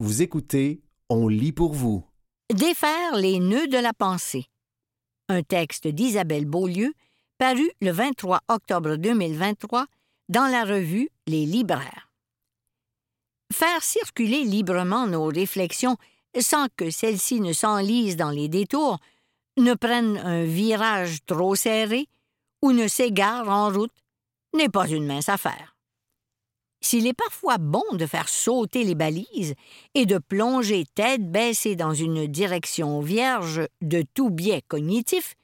Vous écoutez On lit pour vous. Défaire les nœuds de la pensée. Un texte d'Isabelle Beaulieu, paru le 23 octobre 2023 dans la revue Les Libraires. Faire circuler librement nos réflexions sans que celles-ci ne s'enlisent dans les détours, ne prennent un virage trop serré ou ne s'égarent en route n'est pas une mince affaire. S'il est parfois bon de faire sauter les balises et de plonger tête baissée dans une direction vierge de tout biais cognitif,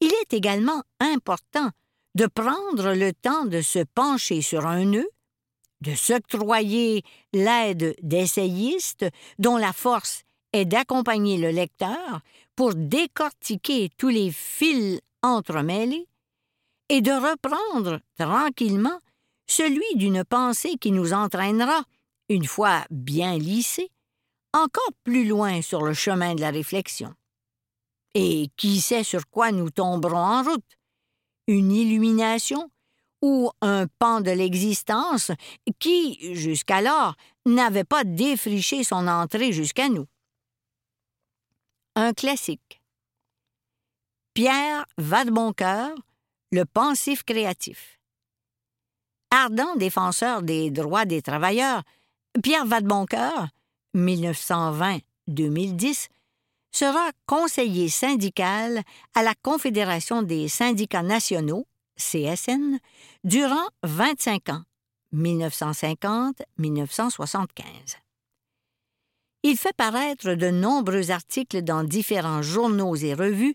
il est également important de prendre le temps de se pencher sur un nœud, de s'octroyer l'aide d'essayistes dont la force est d'accompagner le lecteur pour décortiquer tous les fils entremêlés et de reprendre tranquillement celui d'une pensée qui nous entraînera, une fois bien lissée, encore plus loin sur le chemin de la réflexion. Et qui sait sur quoi nous tomberons en route? Une illumination ou un pan de l'existence qui, jusqu'alors, n'avait pas défriché son entrée jusqu'à nous. Un classique. Pierre Vadeboncoeur, Le pensif créatif. Ardent défenseur des droits des travailleurs, Pierre Vadeboncoeur, 1920-2010, sera conseiller syndical à la Confédération des syndicats nationaux, CSN, durant 25 ans, 1950-1975. Il fait paraître de nombreux articles dans différents journaux et revues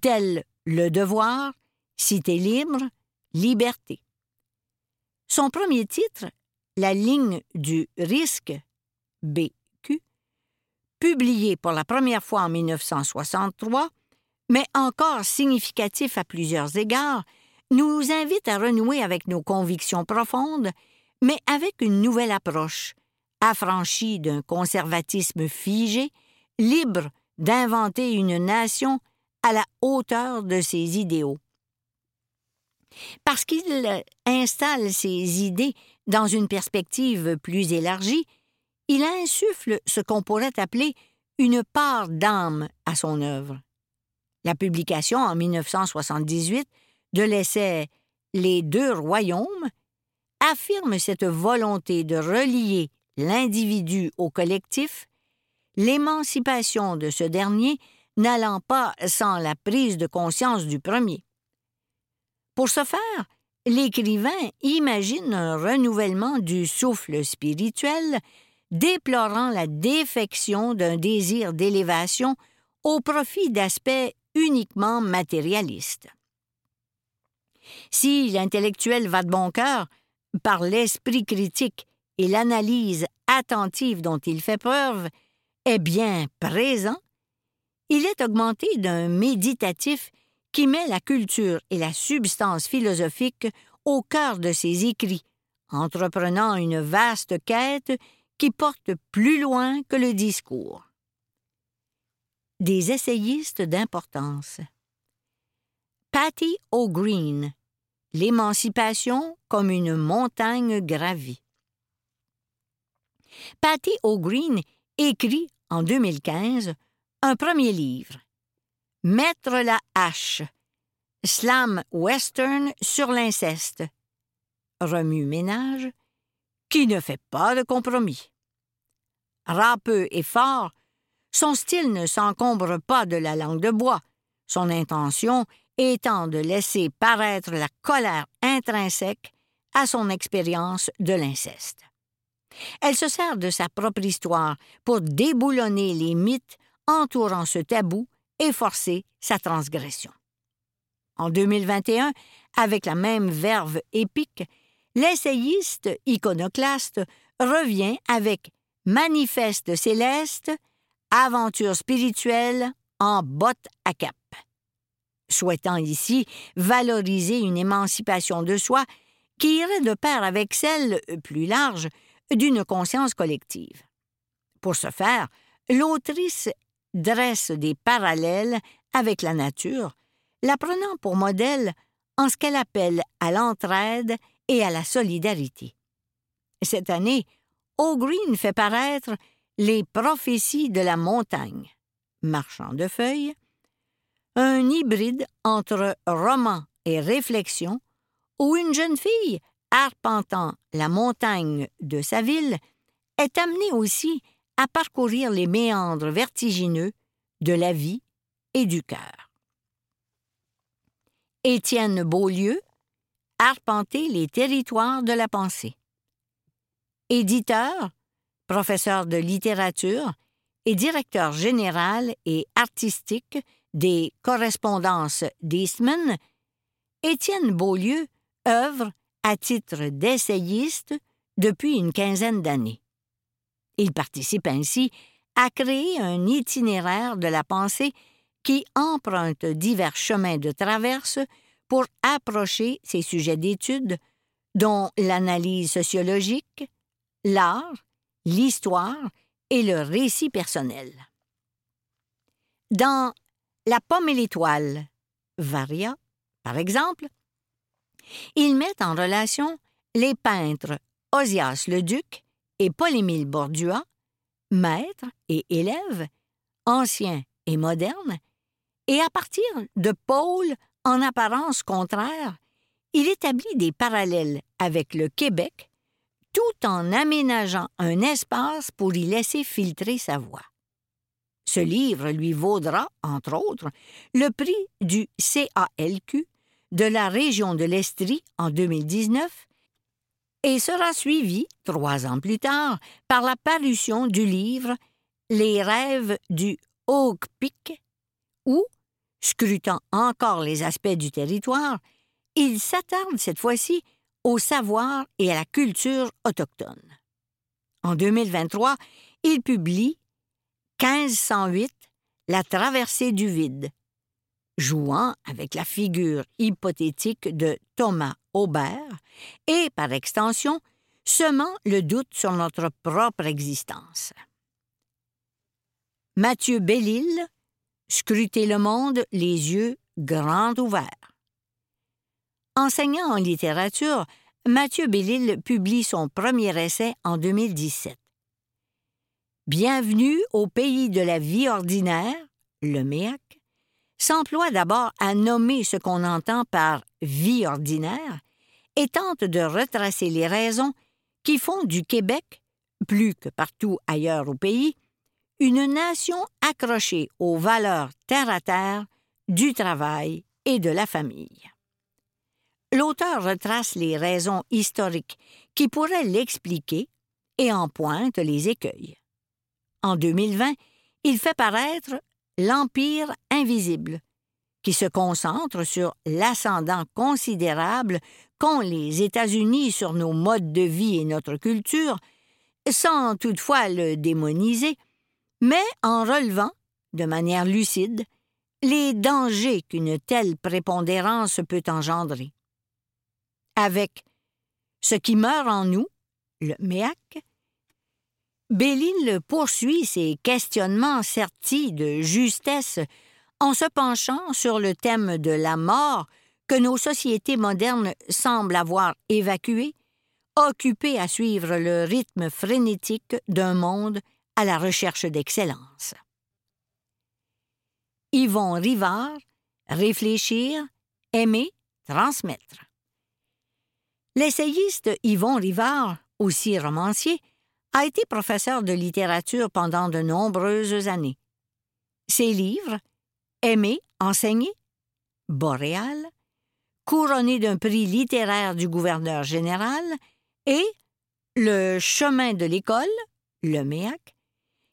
tels Le Devoir, Cité libre, Liberté. Son premier titre, La ligne du risque, BQ, publié pour la première fois en 1963, mais encore significatif à plusieurs égards, nous invite à renouer avec nos convictions profondes, mais avec une nouvelle approche, affranchie d'un conservatisme figé, libre d'inventer une nation à la hauteur de ses idéaux parce qu'il installe ses idées dans une perspective plus élargie, il insuffle ce qu'on pourrait appeler une part d'âme à son œuvre. La publication en 1978 de l'essai Les deux royaumes affirme cette volonté de relier l'individu au collectif, l'émancipation de ce dernier n'allant pas sans la prise de conscience du premier. Pour ce faire, l'écrivain imagine un renouvellement du souffle spirituel, déplorant la défection d'un désir d'élévation au profit d'aspects uniquement matérialistes. Si l'intellectuel va de bon cœur, par l'esprit critique et l'analyse attentive dont il fait preuve, est bien présent, il est augmenté d'un méditatif qui met la culture et la substance philosophique au cœur de ses écrits, entreprenant une vaste quête qui porte plus loin que le discours. Des essayistes d'importance. Patty O'Green, L'émancipation comme une montagne gravie. Patty O'Green écrit en 2015 un premier livre, Mettre la hache. Slam western sur l'inceste. Remue-ménage. Qui ne fait pas de compromis. Râpeux et fort, son style ne s'encombre pas de la langue de bois, son intention étant de laisser paraître la colère intrinsèque à son expérience de l'inceste. Elle se sert de sa propre histoire pour déboulonner les mythes entourant ce tabou et forcer sa transgression. En 2021, avec la même verve épique, l'essayiste iconoclaste revient avec Manifeste céleste, aventure spirituelle en botte à cap. Souhaitant ici valoriser une émancipation de soi qui irait de pair avec celle, plus large, d'une conscience collective. Pour ce faire, l'autrice dresse des parallèles avec la nature, la prenant pour modèle en ce qu'elle appelle à l'entraide et à la solidarité. Cette année, O'Green fait paraître Les prophéties de la montagne, Marchand de feuilles, un hybride entre roman et réflexion, où une jeune fille, arpentant la montagne de sa ville, est amenée aussi à parcourir les méandres vertigineux de la vie et du cœur. Étienne Beaulieu, Arpenter les territoires de la pensée. Éditeur, professeur de littérature et directeur général et artistique des correspondances d'Eastman, Étienne Beaulieu œuvre à titre d'essayiste depuis une quinzaine d'années. Il participe ainsi à créer un itinéraire de la pensée qui emprunte divers chemins de traverse pour approcher ces sujets d'étude, dont l'analyse sociologique, l'art, l'histoire et le récit personnel. Dans La pomme et l'étoile, Varia, par exemple, il met en relation les peintres Osias le Duc et Paul-Émile Bordua, maîtres et élèves, anciens et modernes, et à partir de pôles en apparence contraires, il établit des parallèles avec le Québec tout en aménageant un espace pour y laisser filtrer sa voix. Ce livre lui vaudra, entre autres, le prix du CALQ de la région de l'Estrie en 2019 et sera suivi, trois ans plus tard, par la parution du livre Les rêves du Peak, où, scrutant encore les aspects du territoire, il s'attarde cette fois-ci au savoir et à la culture autochtone. En 2023, il publie 1508 La traversée du vide, jouant avec la figure hypothétique de Thomas Aubert et, par extension, semant le doute sur notre propre existence. Mathieu Bellil, Scruter le monde les yeux grands ouverts. Enseignant en littérature, Mathieu Bellil publie son premier essai en 2017. Bienvenue au pays de la vie ordinaire, le MEAC, s'emploie d'abord à nommer ce qu'on entend par vie ordinaire et tente de retracer les raisons qui font du Québec, plus que partout ailleurs au pays, une nation accrochée aux valeurs terre-à-terre du travail et de la famille. L'auteur retrace les raisons historiques qui pourraient l'expliquer et en pointe les écueils. En 2020, il fait paraître l'Empire invisible, qui se concentre sur l'ascendant considérable qu'ont les États-Unis sur nos modes de vie et notre culture, sans toutefois le démoniser, mais en relevant, de manière lucide, les dangers qu'une telle prépondérance peut engendrer. Avec ce qui meurt en nous, le MEAC, Béline poursuit ses questionnements sertis de justesse en se penchant sur le thème de la mort que nos sociétés modernes semblent avoir évacué, occupées à suivre le rythme frénétique d'un monde à la recherche d'excellence. Yvon Rivard, réfléchir, aimer, transmettre. L'essayiste Yvon Rivard, aussi romancier, a été professeur de littérature pendant de nombreuses années. Ses livres, Aimer, enseigner, Boréal, couronné d'un prix littéraire du gouverneur général, et Le chemin de l'école, le MEAC,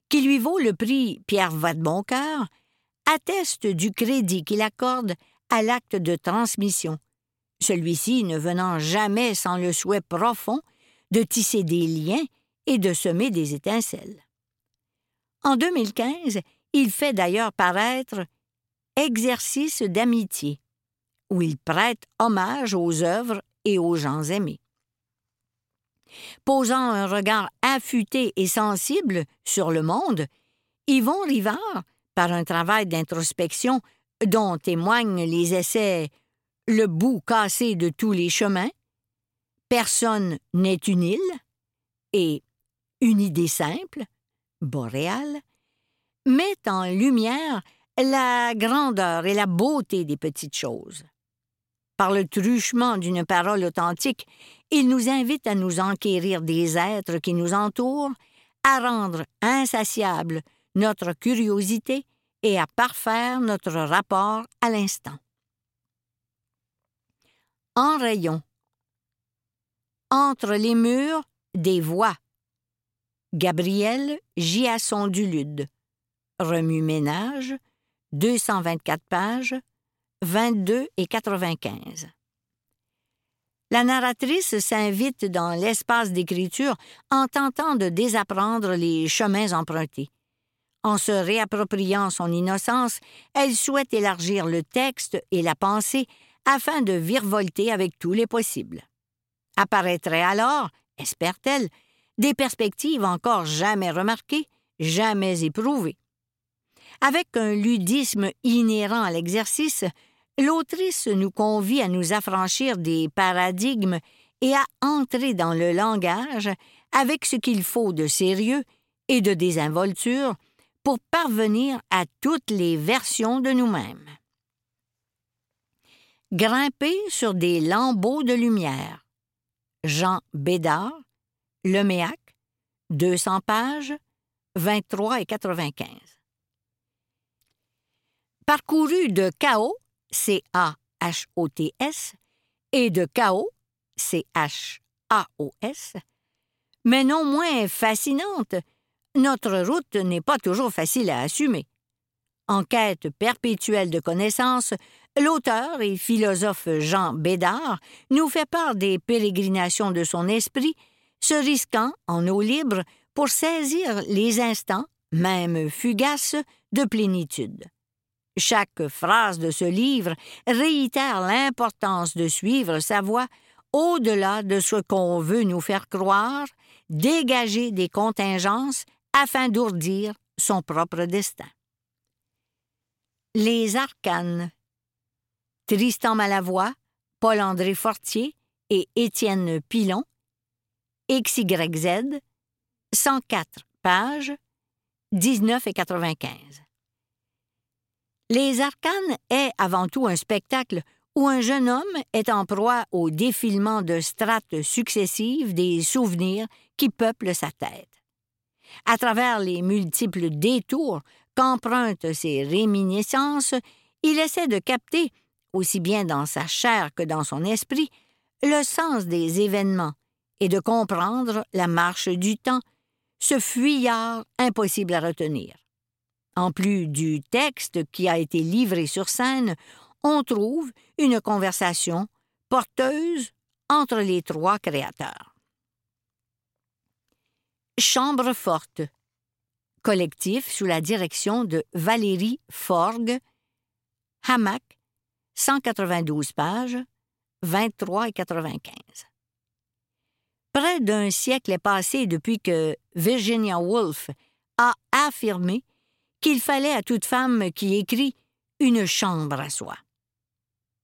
qui lui vaut le prix Pierre Vadeboncoeur, atteste du crédit qu'il accorde à l'acte de transmission, celui-ci ne venant jamais sans le souhait profond de tisser des liens et de semer des étincelles. En 2015, il fait d'ailleurs paraître Exercice d'amitié, où il prête hommage aux œuvres et aux gens aimés. Posant un regard affûté et sensible sur le monde, Yvon Rivard, par un travail d'introspection dont témoignent les essais Le bout cassé de tous les chemins, Personne n'est une île et une idée simple, boréale, met en lumière la grandeur et la beauté des petites choses. Par le truchement d'une parole authentique, il nous invite à nous enquérir des êtres qui nous entourent, à rendre insatiable notre curiosité et à parfaire notre rapport à l'instant. En rayon. Entre les murs, des voix. Gabriel Giasson du Lude. Remue-ménage, 224 pages, 22 et 95. La narratrice s'invite dans l'espace d'écriture en tentant de désapprendre les chemins empruntés. En se réappropriant son innocence, elle souhaite élargir le texte et la pensée afin de virevolter avec tous les possibles. Apparaîtraient alors, espère-t-elle, des perspectives encore jamais remarquées, jamais éprouvées. Avec un ludisme inhérent à l'exercice, l'autrice nous convie à nous affranchir des paradigmes et à entrer dans le langage avec ce qu'il faut de sérieux et de désinvolture pour parvenir à toutes les versions de nous-mêmes. Grimper sur des lambeaux de lumière. Jean Bédard, Leméac, 200 pages, 23 et 95. Parcouru de chaos, C-A-H-O-T-S, et de chaos, C-H-A-O-S, mais non moins fascinante, notre route n'est pas toujours facile à assumer. En quête perpétuelle de connaissances, l'auteur et philosophe Jean Bédard nous fait part des pérégrinations de son esprit, se risquant en eau libre pour saisir les instants, même fugaces, de plénitude. Chaque phrase de ce livre réitère l'importance de suivre sa voie au-delà de ce qu'on veut nous faire croire, dégager des contingences afin d'ourdir son propre destin. Les arcanes. Tristan Malavoie, Paul-André Fortier et Étienne Pilon, XYZ, 104 pages, 19 et 95. Les arcanes est avant tout un spectacle où un jeune homme est en proie au défilement de strates successives des souvenirs qui peuplent sa tête à travers les multiples détours qu'empruntent ses réminiscences, il essaie de capter, aussi bien dans sa chair que dans son esprit, le sens des événements et de comprendre la marche du temps, ce fuyard impossible à retenir. En plus du texte qui a été livré sur scène, on trouve une conversation porteuse entre les trois créateurs. Chambre forte. Collectif sous la direction de Valérie Forgue. Hamac, 192 pages, 23 et 95. Près d'un siècle est passé depuis que Virginia Woolf a affirmé qu'il fallait à toute femme qui écrit une chambre à soi.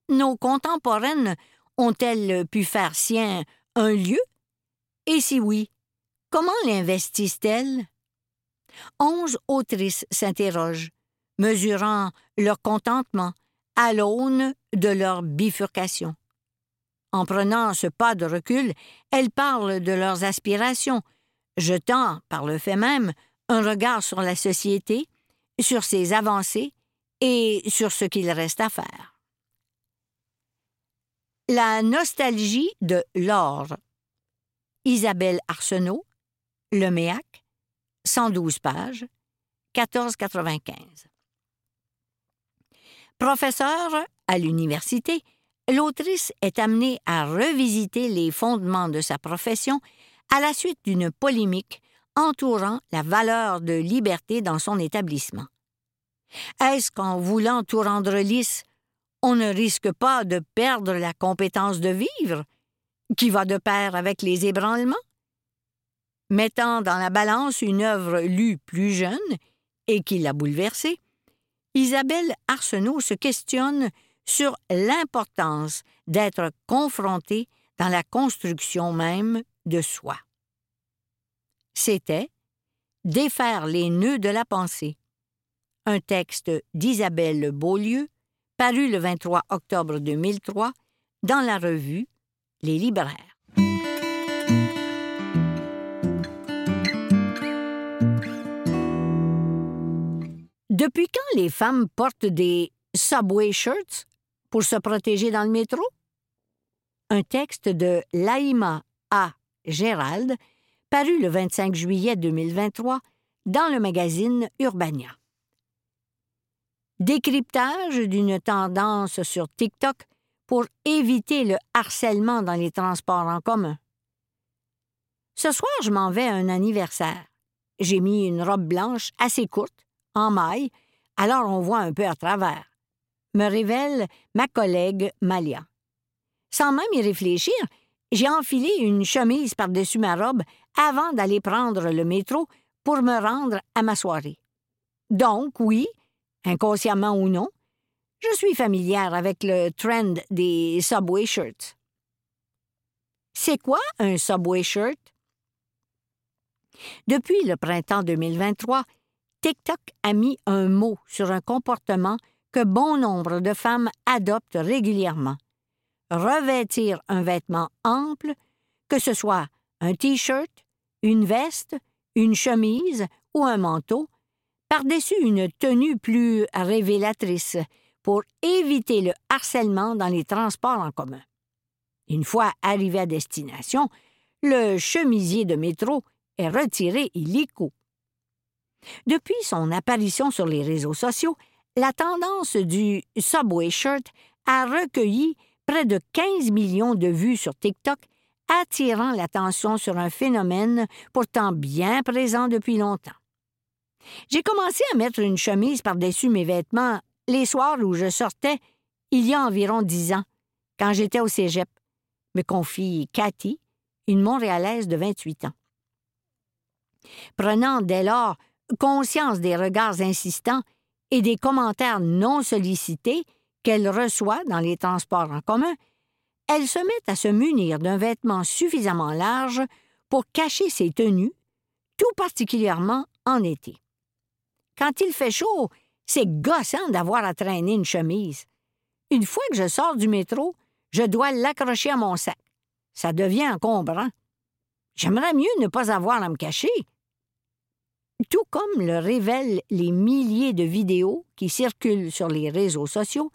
Nos contemporaines ont-elles pu faire sien un lieu? Et si oui, Comment l'investissent-elles? Onze autrices s'interrogent, mesurant leur contentement à l'aune de leur bifurcation. En prenant ce pas de recul, elles parlent de leurs aspirations, jetant, par le fait même, un regard sur la société, sur ses avancées et sur ce qu'il reste à faire. La nostalgie de l'or. Isabelle Arsenault, le MEAC, 112 pages, 14,95. Professeur à l'université, l'autrice est amenée à revisiter les fondements de sa profession à la suite d'une polémique entourant la valeur de liberté dans son établissement. Est-ce qu'en voulant tout rendre lisse, on ne risque pas de perdre la compétence de vivre, qui va de pair avec les ébranlements? mettant dans la balance une œuvre lue plus jeune et qui l'a bouleversée, Isabelle Arsenault se questionne sur l'importance d'être confrontée dans la construction même de soi. C'était Défaire les nœuds de la pensée. Un texte d'Isabelle Beaulieu, paru le 23 octobre 2003 dans la revue Les libraires. Depuis quand les femmes portent des subway shirts? Pour se protéger dans le métro? Un texte de Laïma A. Gérald, paru le 25 juillet 2023 dans le magazine Urbania. Décryptage d'une tendance sur TikTok pour éviter le harcèlement dans les transports en commun. Ce soir, je m'en vais à un anniversaire. J'ai mis une robe blanche assez courte, en maille, alors on voit un peu à travers, me révèle ma collègue Malia. Sans même y réfléchir, j'ai enfilé une chemise par-dessus ma robe avant d'aller prendre le métro pour me rendre à ma soirée. Donc, oui, inconsciemment ou non, je suis familière avec le trend des Subway shirts. C'est quoi un Subway shirt? Depuis le printemps 2023, TikTok a mis un mot sur un comportement que bon nombre de femmes adoptent régulièrement. Revêtir un vêtement ample, que ce soit un T-shirt, une veste, une chemise ou un manteau, par-dessus une tenue plus révélatrice pour éviter le harcèlement dans les transports en commun. Une fois arrivé à destination, le chemisier de métro est retiré illico. Depuis son apparition sur les réseaux sociaux, la tendance du Subway Shirt a recueilli près de 15 millions de vues sur TikTok, attirant l'attention sur un phénomène pourtant bien présent depuis longtemps. J'ai commencé à mettre une chemise par-dessus mes vêtements les soirs où je sortais il y a environ dix ans, quand j'étais au cégep, me confie Cathy, une Montréalaise de 28 ans. Prenant dès lors conscience des regards insistants et des commentaires non sollicités qu'elle reçoit dans les transports en commun, elle se met à se munir d'un vêtement suffisamment large pour cacher ses tenues, tout particulièrement en été. Quand il fait chaud, c'est gossant d'avoir à traîner une chemise. Une fois que je sors du métro, je dois l'accrocher à mon sac. Ça devient encombrant. J'aimerais mieux ne pas avoir à me cacher. Tout comme le révèlent les milliers de vidéos qui circulent sur les réseaux sociaux,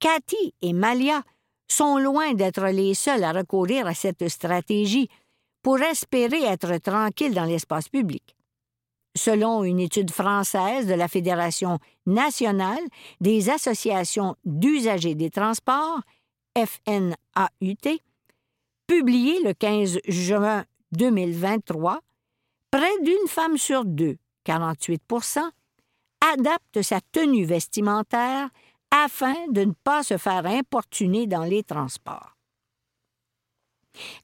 Cathy et Malia sont loin d'être les seuls à recourir à cette stratégie pour espérer être tranquilles dans l'espace public. Selon une étude française de la Fédération nationale des associations d'usagers des transports, FNAUT, publiée le 15 juin 2023, près d'une femme sur deux, 48% adapte sa tenue vestimentaire afin de ne pas se faire importuner dans les transports.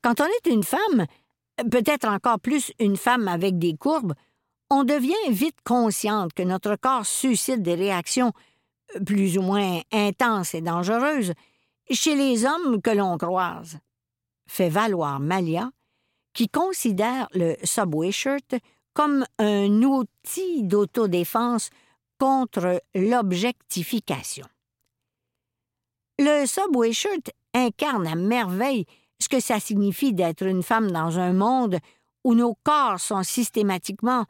Quand on est une femme, peut-être encore plus une femme avec des courbes, on devient vite consciente que notre corps suscite des réactions plus ou moins intenses et dangereuses chez les hommes que l'on croise. Fait valoir Malia, qui considère le subway shirt comme un outil d'autodéfense contre l'objectification. Le subway shirt incarne à merveille ce que ça signifie d'être une femme dans un monde où nos corps sont systématiquement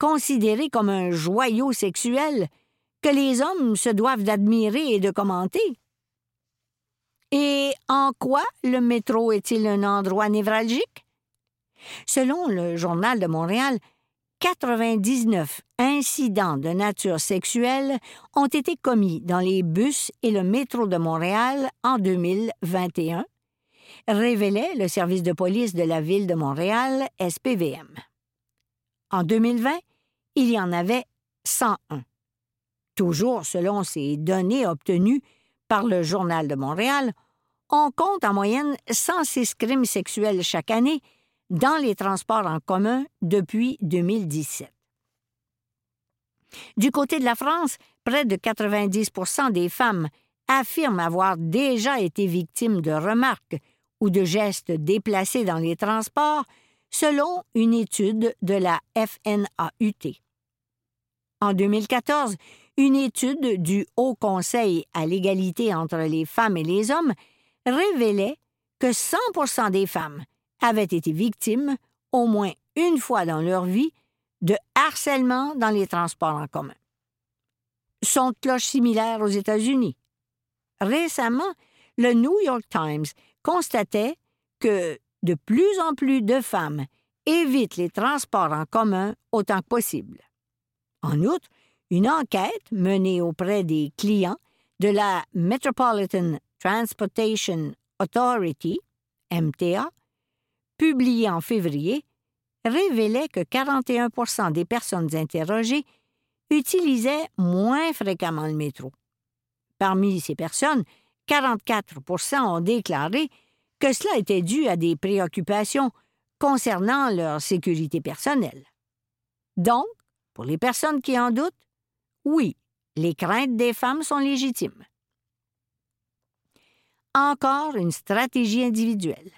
considérés comme un joyau sexuel que les hommes se doivent d'admirer et de commenter. Et en quoi le métro est-il un endroit névralgique? Selon le Journal de Montréal, 99 incidents de nature sexuelle ont été commis dans les bus et le métro de Montréal en 2021, révélait le service de police de la ville de Montréal, SPVM. En 2020, il y en avait 101. Toujours selon ces données obtenues par le Journal de Montréal, on compte en moyenne 106 crimes sexuels chaque année dans les transports en commun depuis 2017. Du côté de la France, près de 90 des femmes affirment avoir déjà été victimes de remarques ou de gestes déplacés dans les transports, selon une étude de la FNAUT. En 2014, une étude du Haut Conseil à l'égalité entre les femmes et les hommes révélait que 100 des femmes avaient été victimes, au moins une fois dans leur vie, de harcèlement dans les transports en commun. Sont de cloche similaire aux États-Unis. Récemment, le New York Times constatait que de plus en plus de femmes évitent les transports en commun autant que possible. En outre, une enquête menée auprès des clients de la Metropolitan Transportation Authority, MTA, publiée en février, révélait que 41% des personnes interrogées utilisaient moins fréquemment le métro. Parmi ces personnes, 44% ont déclaré que cela était dû à des préoccupations concernant leur sécurité personnelle. Donc, pour les personnes qui en doutent, oui, les craintes des femmes sont légitimes. Encore une stratégie individuelle.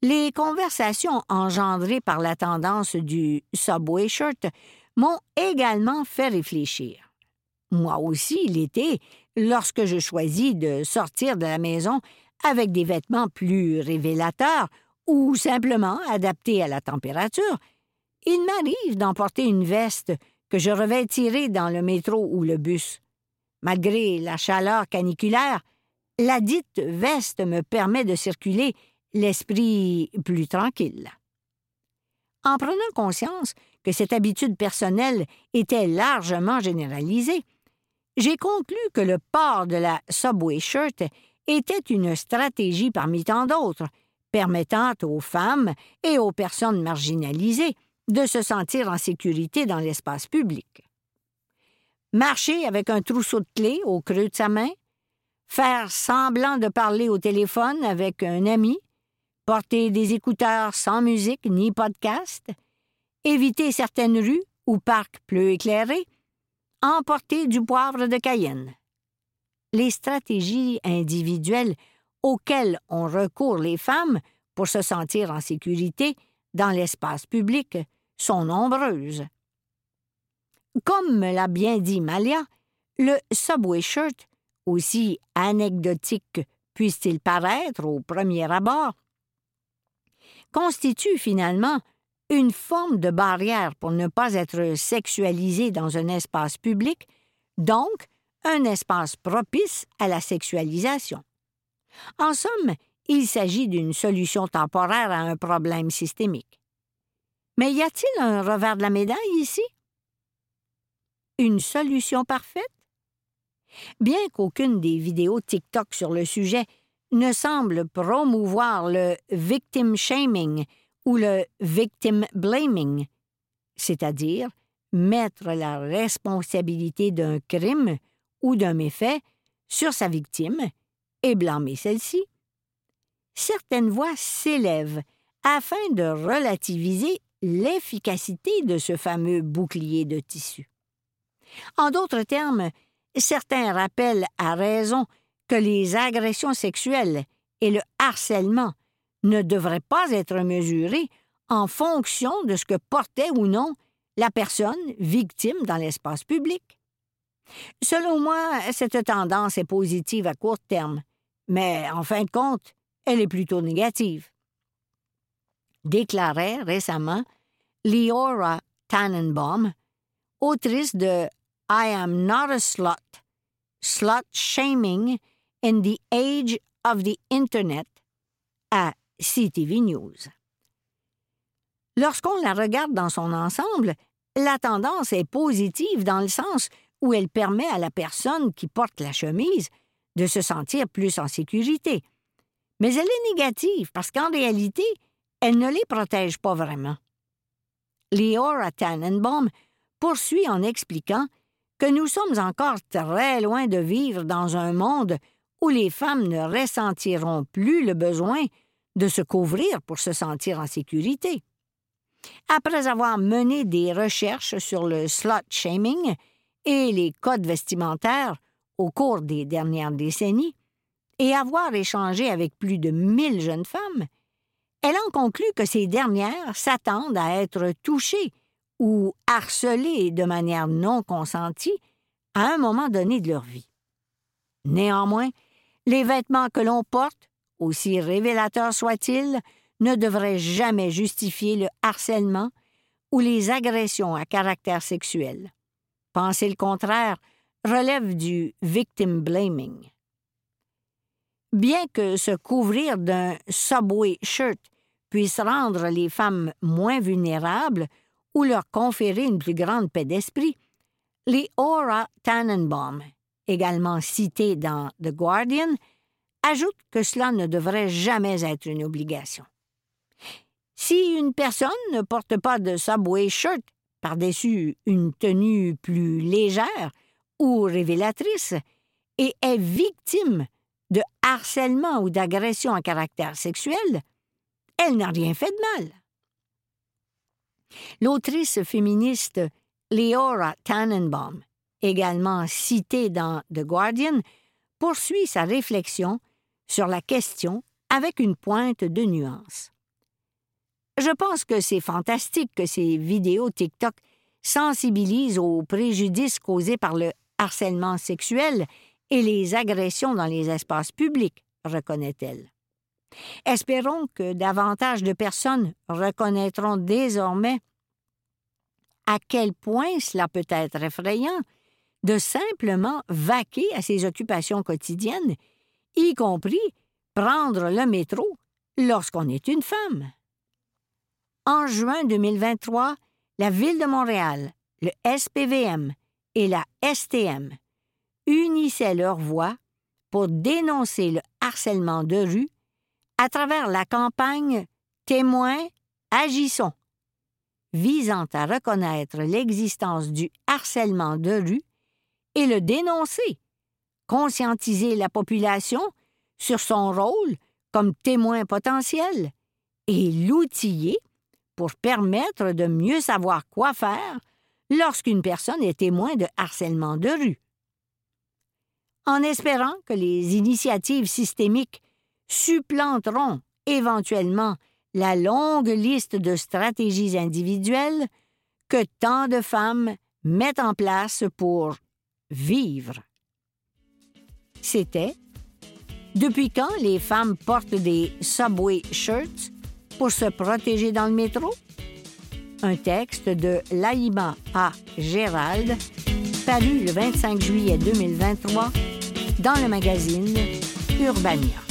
Les conversations engendrées par la tendance du Subway Shirt m'ont également fait réfléchir. Moi aussi, l'été, lorsque je choisis de sortir de la maison avec des vêtements plus révélateurs ou simplement adaptés à la température, il m'arrive d'emporter une veste que je revais tirer dans le métro ou le bus. Malgré la chaleur caniculaire, la dite veste me permet de circuler l'esprit plus tranquille. En prenant conscience que cette habitude personnelle était largement généralisée, j'ai conclu que le port de la subway shirt était une stratégie parmi tant d'autres, permettant aux femmes et aux personnes marginalisées de se sentir en sécurité dans l'espace public. Marcher avec un trousseau de clés au creux de sa main, faire semblant de parler au téléphone avec un ami, porter des écouteurs sans musique ni podcast, éviter certaines rues ou parcs peu éclairés, emporter du poivre de Cayenne. Les stratégies individuelles auxquelles ont recours les femmes pour se sentir en sécurité dans l'espace public sont nombreuses. Comme me l'a bien dit Malia, le subway shirt, aussi anecdotique puisse-t-il paraître au premier abord, constitue finalement une forme de barrière pour ne pas être sexualisé dans un espace public, donc un espace propice à la sexualisation. En somme, il s'agit d'une solution temporaire à un problème systémique. Mais y a-t-il un revers de la médaille ici? Une solution parfaite? Bien qu'aucune des vidéos TikTok sur le sujet ne semble promouvoir le victim shaming ou le victim blaming, c'est-à-dire mettre la responsabilité d'un crime ou d'un méfait sur sa victime et blâmer celle-ci. Certaines voix s'élèvent afin de relativiser l'efficacité de ce fameux bouclier de tissu. En d'autres termes, certains rappellent à raison que les agressions sexuelles et le harcèlement ne devraient pas être mesurés en fonction de ce que portait ou non la personne victime dans l'espace public. Selon moi, cette tendance est positive à court terme, mais en fin de compte, elle est plutôt négative. Déclarait récemment Leora Tannenbaum, autrice de I am not a slut, Slut Shaming in the Age of the Internet à CTV News. Lorsqu'on la regarde dans son ensemble, la tendance est positive dans le sens où elle permet à la personne qui porte la chemise de se sentir plus en sécurité. Mais elle est négative parce qu'en réalité, elle ne les protège pas vraiment. Leora Tannenbaum poursuit en expliquant que nous sommes encore très loin de vivre dans un monde où les femmes ne ressentiront plus le besoin de se couvrir pour se sentir en sécurité. Après avoir mené des recherches sur le slut shaming et les codes vestimentaires au cours des dernières décennies, et avoir échangé avec plus de mille jeunes femmes, Elle en conclut que ces dernières s'attendent à être touchées ou harcelées de manière non consentie à un moment donné de leur vie. Néanmoins, les vêtements que l'on porte, aussi révélateurs soient-ils, ne devraient jamais justifier le harcèlement ou les agressions à caractère sexuel. Penser le contraire relève du victim blaming. Bien que se couvrir d'un subway shirt puisse rendre les femmes moins vulnérables ou leur conférer une plus grande paix d'esprit, les Aura Tannenbaum, également cités dans The Guardian, ajoutent que cela ne devrait jamais être une obligation. Si une personne ne porte pas de subway shirt par-dessus une tenue plus légère ou révélatrice et est victime de harcèlement ou d'agression à caractère sexuel, elle n'a rien fait de mal. L'autrice féministe Leora Tannenbaum, également citée dans The Guardian, poursuit sa réflexion sur la question avec une pointe de nuance. Je pense que c'est fantastique que ces vidéos TikTok sensibilisent aux préjudices causés par le harcèlement sexuel et les agressions dans les espaces publics, reconnaît-elle. Espérons que davantage de personnes reconnaîtront désormais à quel point cela peut être effrayant de simplement vaquer à ses occupations quotidiennes, y compris prendre le métro lorsqu'on est une femme. En juin 2023, la Ville de Montréal, le SPVM et la STM unissaient leurs voix pour dénoncer le harcèlement de rue à travers la campagne Témoins, agissons, visant à reconnaître l'existence du harcèlement de rue et le dénoncer, conscientiser la population sur son rôle comme témoin potentiel et l'outiller pour permettre de mieux savoir quoi faire lorsqu'une personne est témoin de harcèlement de rue. En espérant que les initiatives systémiques supplanteront éventuellement la longue liste de stratégies individuelles que tant de femmes mettent en place pour vivre. C'était Depuis quand les femmes portent des subway shirts pour se protéger dans le métro? Un texte de Laïma A. Gérald, paru le 25 juillet 2023 dans le magazine Urbania.